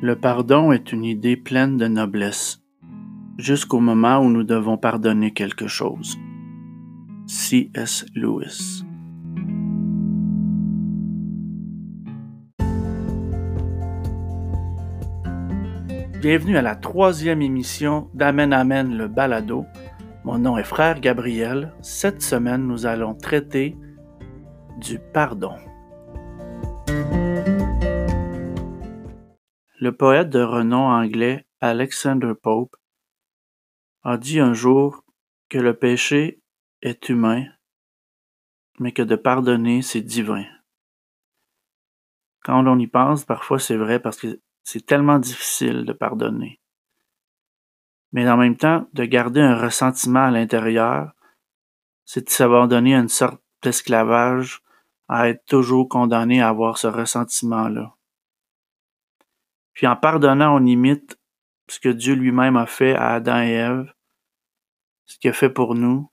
Le pardon est une idée pleine de noblesse, jusqu'au moment où nous devons pardonner quelque chose. C.S. Lewis. Bienvenue à la troisième émission d'Amen Amen le balado. Mon nom est Frère Gabriel. Cette semaine, nous allons traiter du pardon. Le poète de renom anglais Alexander Pope a dit un jour que le péché est humain, mais que de pardonner, c'est divin. Quand on y pense, parfois c'est vrai parce que c'est tellement difficile de pardonner. Mais en même temps, de garder un ressentiment à l'intérieur, c'est de s'abandonner à une sorte d'esclavage, à être toujours condamné à avoir ce ressentiment-là. Puis en pardonnant, on imite ce que Dieu lui-même a fait à Adam et Ève, ce qu'il a fait pour nous,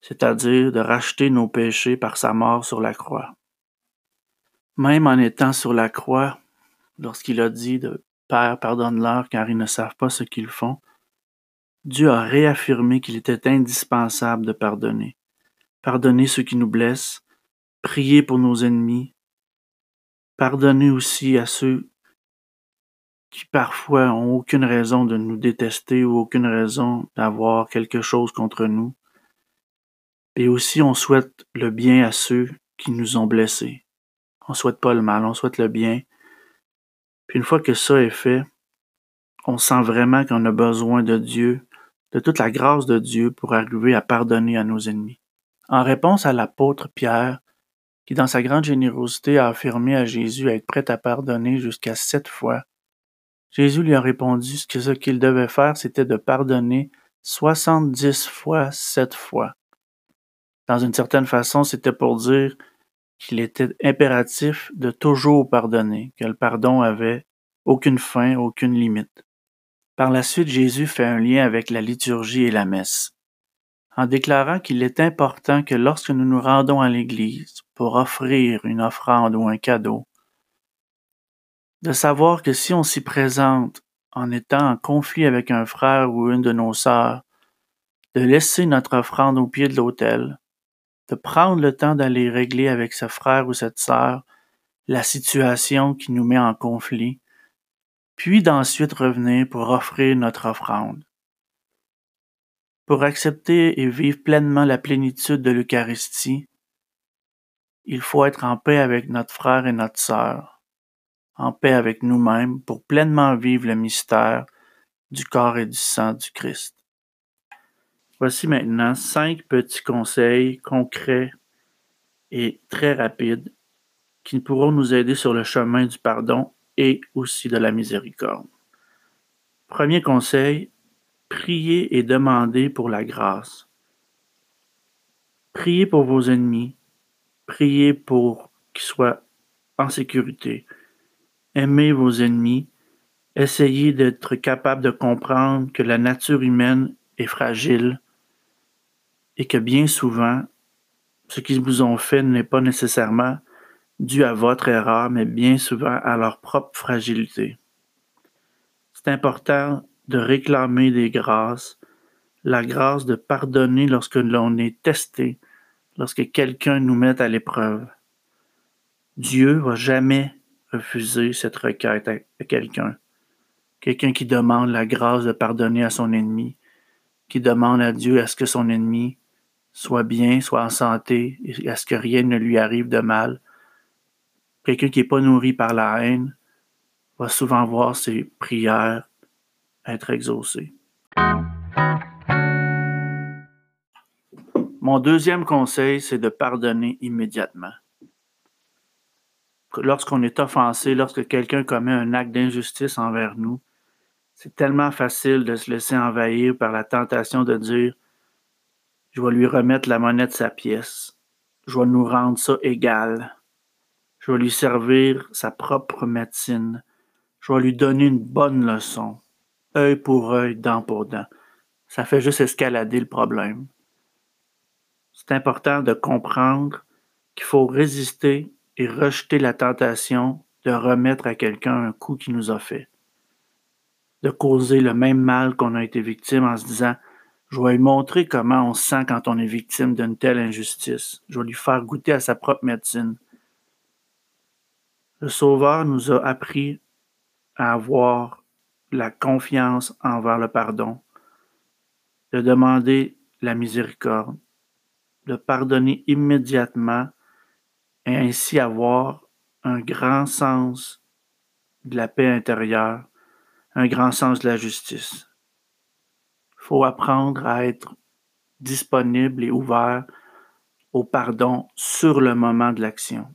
c'est-à-dire de racheter nos péchés par sa mort sur la croix. Même en étant sur la croix, lorsqu'il a dit de Père, pardonne-leur car ils ne savent pas ce qu'ils font, Dieu a réaffirmé qu'il était indispensable de pardonner. Pardonner ceux qui nous blessent, prier pour nos ennemis, pardonner aussi à ceux qui parfois ont aucune raison de nous détester ou aucune raison d'avoir quelque chose contre nous. Et aussi, on souhaite le bien à ceux qui nous ont blessés. On souhaite pas le mal, on souhaite le bien. Puis une fois que ça est fait, on sent vraiment qu'on a besoin de Dieu, de toute la grâce de Dieu pour arriver à pardonner à nos ennemis. En réponse à l'apôtre Pierre, qui dans sa grande générosité a affirmé à Jésus être prêt à pardonner jusqu'à sept fois, Jésus lui a répondu que ce qu'il devait faire, c'était de pardonner soixante-dix fois sept fois. Dans une certaine façon, c'était pour dire qu'il était impératif de toujours pardonner, que le pardon avait aucune fin, aucune limite. Par la suite, Jésus fait un lien avec la liturgie et la messe, en déclarant qu'il est important que lorsque nous nous rendons à l'Église pour offrir une offrande ou un cadeau, de savoir que si on s'y présente en étant en conflit avec un frère ou une de nos sœurs, de laisser notre offrande au pied de l'autel, de prendre le temps d'aller régler avec ce frère ou cette sœur la situation qui nous met en conflit, puis d'ensuite revenir pour offrir notre offrande. Pour accepter et vivre pleinement la plénitude de l'Eucharistie, il faut être en paix avec notre frère et notre sœur, en paix avec nous-mêmes pour pleinement vivre le mystère du corps et du sang du Christ. Voici maintenant cinq petits conseils concrets et très rapides qui pourront nous aider sur le chemin du pardon et aussi de la miséricorde. Premier conseil, priez et demandez pour la grâce. Priez pour vos ennemis. Priez pour qu'ils soient en sécurité aimez vos ennemis, essayez d'être capable de comprendre que la nature humaine est fragile et que bien souvent, ce qu'ils vous ont fait n'est pas nécessairement dû à votre erreur, mais bien souvent à leur propre fragilité. C'est important de réclamer des grâces, la grâce de pardonner lorsque l'on est testé, lorsque quelqu'un nous met à l'épreuve. Dieu va jamais refuser cette requête à quelqu'un. Quelqu'un qui demande la grâce de pardonner à son ennemi, qui demande à Dieu à ce que son ennemi soit bien, soit en santé, et à ce que rien ne lui arrive de mal. Quelqu'un qui n'est pas nourri par la haine va souvent voir ses prières être exaucées. Mon deuxième conseil, c'est de pardonner immédiatement lorsqu'on est offensé, lorsque quelqu'un commet un acte d'injustice envers nous, c'est tellement facile de se laisser envahir par la tentation de dire Je vais lui remettre la monnaie de sa pièce, je vais nous rendre ça égal, je vais lui servir sa propre médecine, je vais lui donner une bonne leçon, œil pour œil, dent pour dent. Ça fait juste escalader le problème. C'est important de comprendre qu'il faut résister et rejeter la tentation de remettre à quelqu'un un coup qui nous a fait. de causer le même mal qu'on a été victime en se disant je vais lui montrer comment on se sent quand on est victime d'une telle injustice. Je vais lui faire goûter à sa propre médecine. Le Sauveur nous a appris à avoir la confiance envers le pardon, de demander la miséricorde, de pardonner immédiatement et ainsi avoir un grand sens de la paix intérieure, un grand sens de la justice. Il faut apprendre à être disponible et ouvert au pardon sur le moment de l'action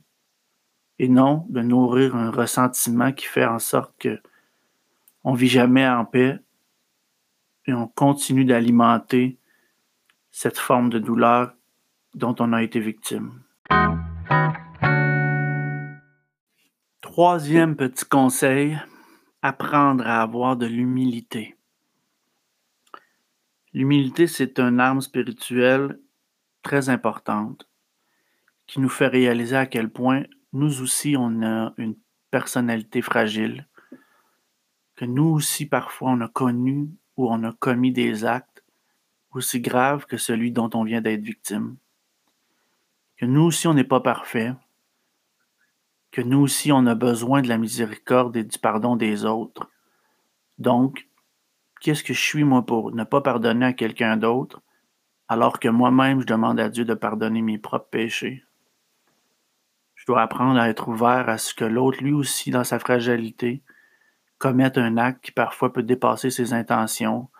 et non de nourrir un ressentiment qui fait en sorte que on vit jamais en paix et on continue d'alimenter cette forme de douleur dont on a été victime. Troisième petit conseil, apprendre à avoir de l'humilité. L'humilité, c'est une arme spirituelle très importante qui nous fait réaliser à quel point nous aussi, on a une personnalité fragile, que nous aussi, parfois, on a connu ou on a commis des actes aussi graves que celui dont on vient d'être victime. Que nous aussi, on n'est pas parfait, que nous aussi, on a besoin de la miséricorde et du pardon des autres. Donc, qu'est-ce que je suis, moi, pour ne pas pardonner à quelqu'un d'autre, alors que moi-même, je demande à Dieu de pardonner mes propres péchés? Je dois apprendre à être ouvert à ce que l'autre, lui aussi, dans sa fragilité, commette un acte qui parfois peut dépasser ses intentions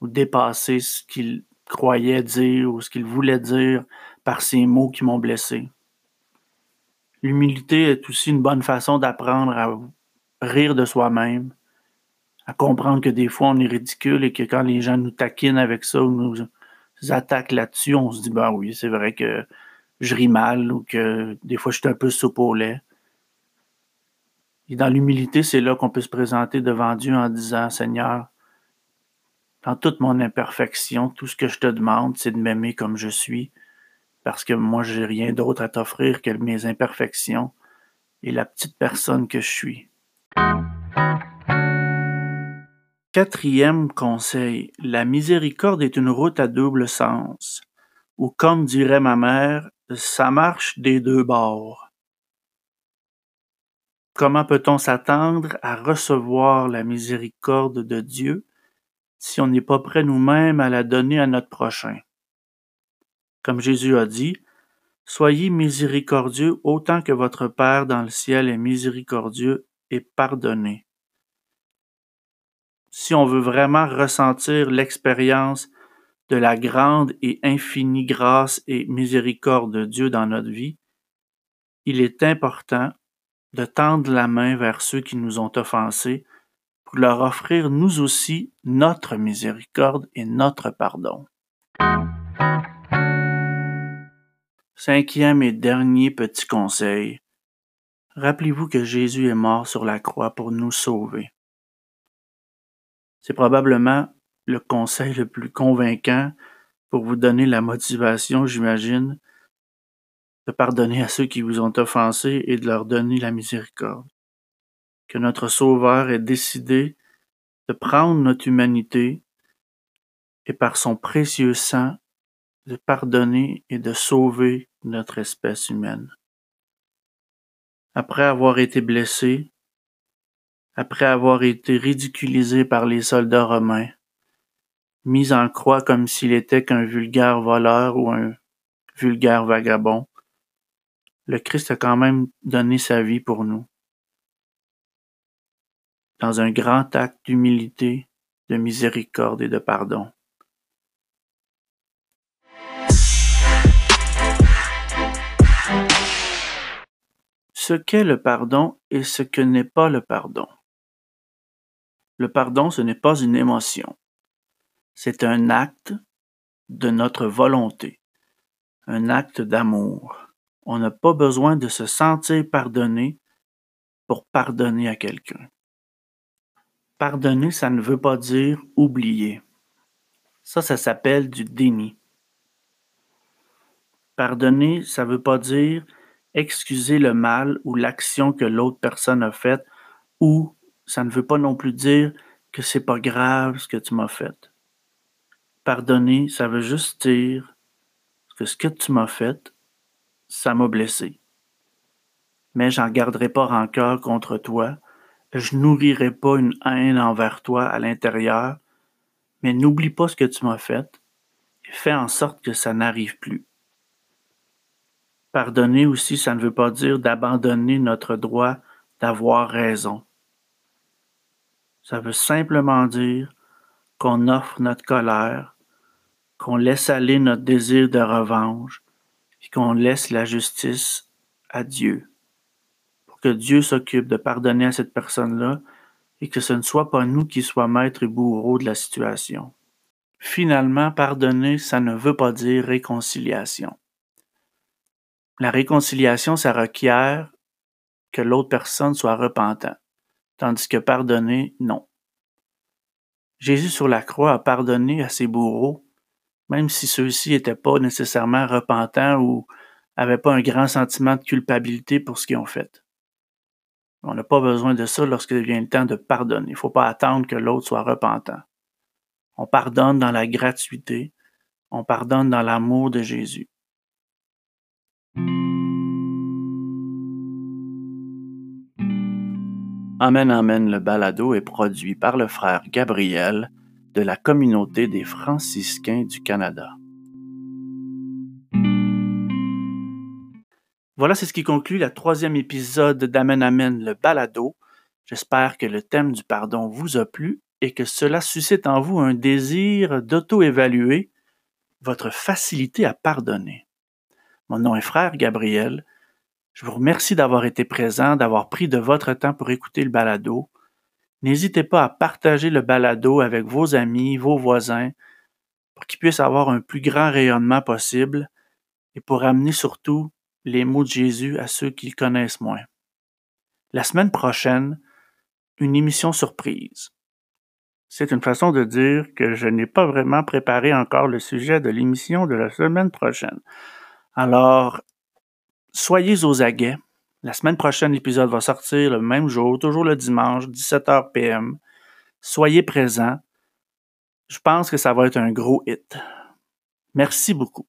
ou dépasser ce qu'il croyait dire ou ce qu'il voulait dire par ces mots qui m'ont blessé. L'humilité est aussi une bonne façon d'apprendre à rire de soi-même, à comprendre que des fois on est ridicule et que quand les gens nous taquinent avec ça ou nous attaquent là-dessus, on se dit ben oui, c'est vrai que je ris mal ou que des fois je suis un peu soupe au lait. Et dans l'humilité, c'est là qu'on peut se présenter devant Dieu en disant, Seigneur, dans toute mon imperfection, tout ce que je te demande, c'est de m'aimer comme je suis, parce que moi, j'ai rien d'autre à t'offrir que mes imperfections et la petite personne que je suis. Quatrième conseil, la miséricorde est une route à double sens, ou comme dirait ma mère, ça marche des deux bords. Comment peut-on s'attendre à recevoir la miséricorde de Dieu si on n'est pas prêt nous-mêmes à la donner à notre prochain? Comme Jésus a dit, Soyez miséricordieux autant que votre Père dans le ciel est miséricordieux et pardonné. Si on veut vraiment ressentir l'expérience de la grande et infinie grâce et miséricorde de Dieu dans notre vie, il est important de tendre la main vers ceux qui nous ont offensés pour leur offrir nous aussi notre miséricorde et notre pardon. Cinquième et dernier petit conseil. Rappelez-vous que Jésus est mort sur la croix pour nous sauver. C'est probablement le conseil le plus convaincant pour vous donner la motivation, j'imagine, de pardonner à ceux qui vous ont offensés et de leur donner la miséricorde. Que notre Sauveur ait décidé de prendre notre humanité et par son précieux sang de pardonner et de sauver notre espèce humaine. Après avoir été blessé, après avoir été ridiculisé par les soldats romains, mis en croix comme s'il était qu'un vulgaire voleur ou un vulgaire vagabond, le Christ a quand même donné sa vie pour nous. Dans un grand acte d'humilité, de miséricorde et de pardon. Qu'est le pardon et ce que n'est pas le pardon. Le pardon, ce n'est pas une émotion. C'est un acte de notre volonté, un acte d'amour. On n'a pas besoin de se sentir pardonné pour pardonner à quelqu'un. Pardonner, ça ne veut pas dire oublier. Ça, ça s'appelle du déni. Pardonner, ça ne veut pas dire excuser le mal ou l'action que l'autre personne a faite, ou ça ne veut pas non plus dire que c'est pas grave ce que tu m'as fait. Pardonner, ça veut juste dire que ce que tu m'as fait, ça m'a blessé. Mais j'en garderai pas rancœur contre toi, je nourrirai pas une haine envers toi à l'intérieur, mais n'oublie pas ce que tu m'as fait et fais en sorte que ça n'arrive plus. Pardonner aussi, ça ne veut pas dire d'abandonner notre droit d'avoir raison. Ça veut simplement dire qu'on offre notre colère, qu'on laisse aller notre désir de revanche, et qu'on laisse la justice à Dieu. Pour que Dieu s'occupe de pardonner à cette personne-là et que ce ne soit pas nous qui soient maîtres et bourreaux de la situation. Finalement, pardonner, ça ne veut pas dire réconciliation. La réconciliation, ça requiert que l'autre personne soit repentant, tandis que pardonner, non. Jésus sur la croix a pardonné à ses bourreaux, même si ceux-ci n'étaient pas nécessairement repentants ou n'avaient pas un grand sentiment de culpabilité pour ce qu'ils ont fait. On n'a pas besoin de ça lorsque vient le temps de pardonner. Il ne faut pas attendre que l'autre soit repentant. On pardonne dans la gratuité, on pardonne dans l'amour de Jésus. Amen Amen le balado est produit par le frère Gabriel de la communauté des franciscains du Canada. Voilà, c'est ce qui conclut la troisième épisode d'Amen Amen le balado. J'espère que le thème du pardon vous a plu et que cela suscite en vous un désir d'auto-évaluer votre facilité à pardonner. Mon nom est frère Gabriel. Je vous remercie d'avoir été présent, d'avoir pris de votre temps pour écouter le balado. N'hésitez pas à partager le balado avec vos amis, vos voisins, pour qu'ils puissent avoir un plus grand rayonnement possible et pour amener surtout les mots de Jésus à ceux qui le connaissent moins. La semaine prochaine, une émission surprise. C'est une façon de dire que je n'ai pas vraiment préparé encore le sujet de l'émission de la semaine prochaine. Alors, soyez aux aguets. La semaine prochaine, l'épisode va sortir le même jour, toujours le dimanche, 17h PM. Soyez présents. Je pense que ça va être un gros hit. Merci beaucoup.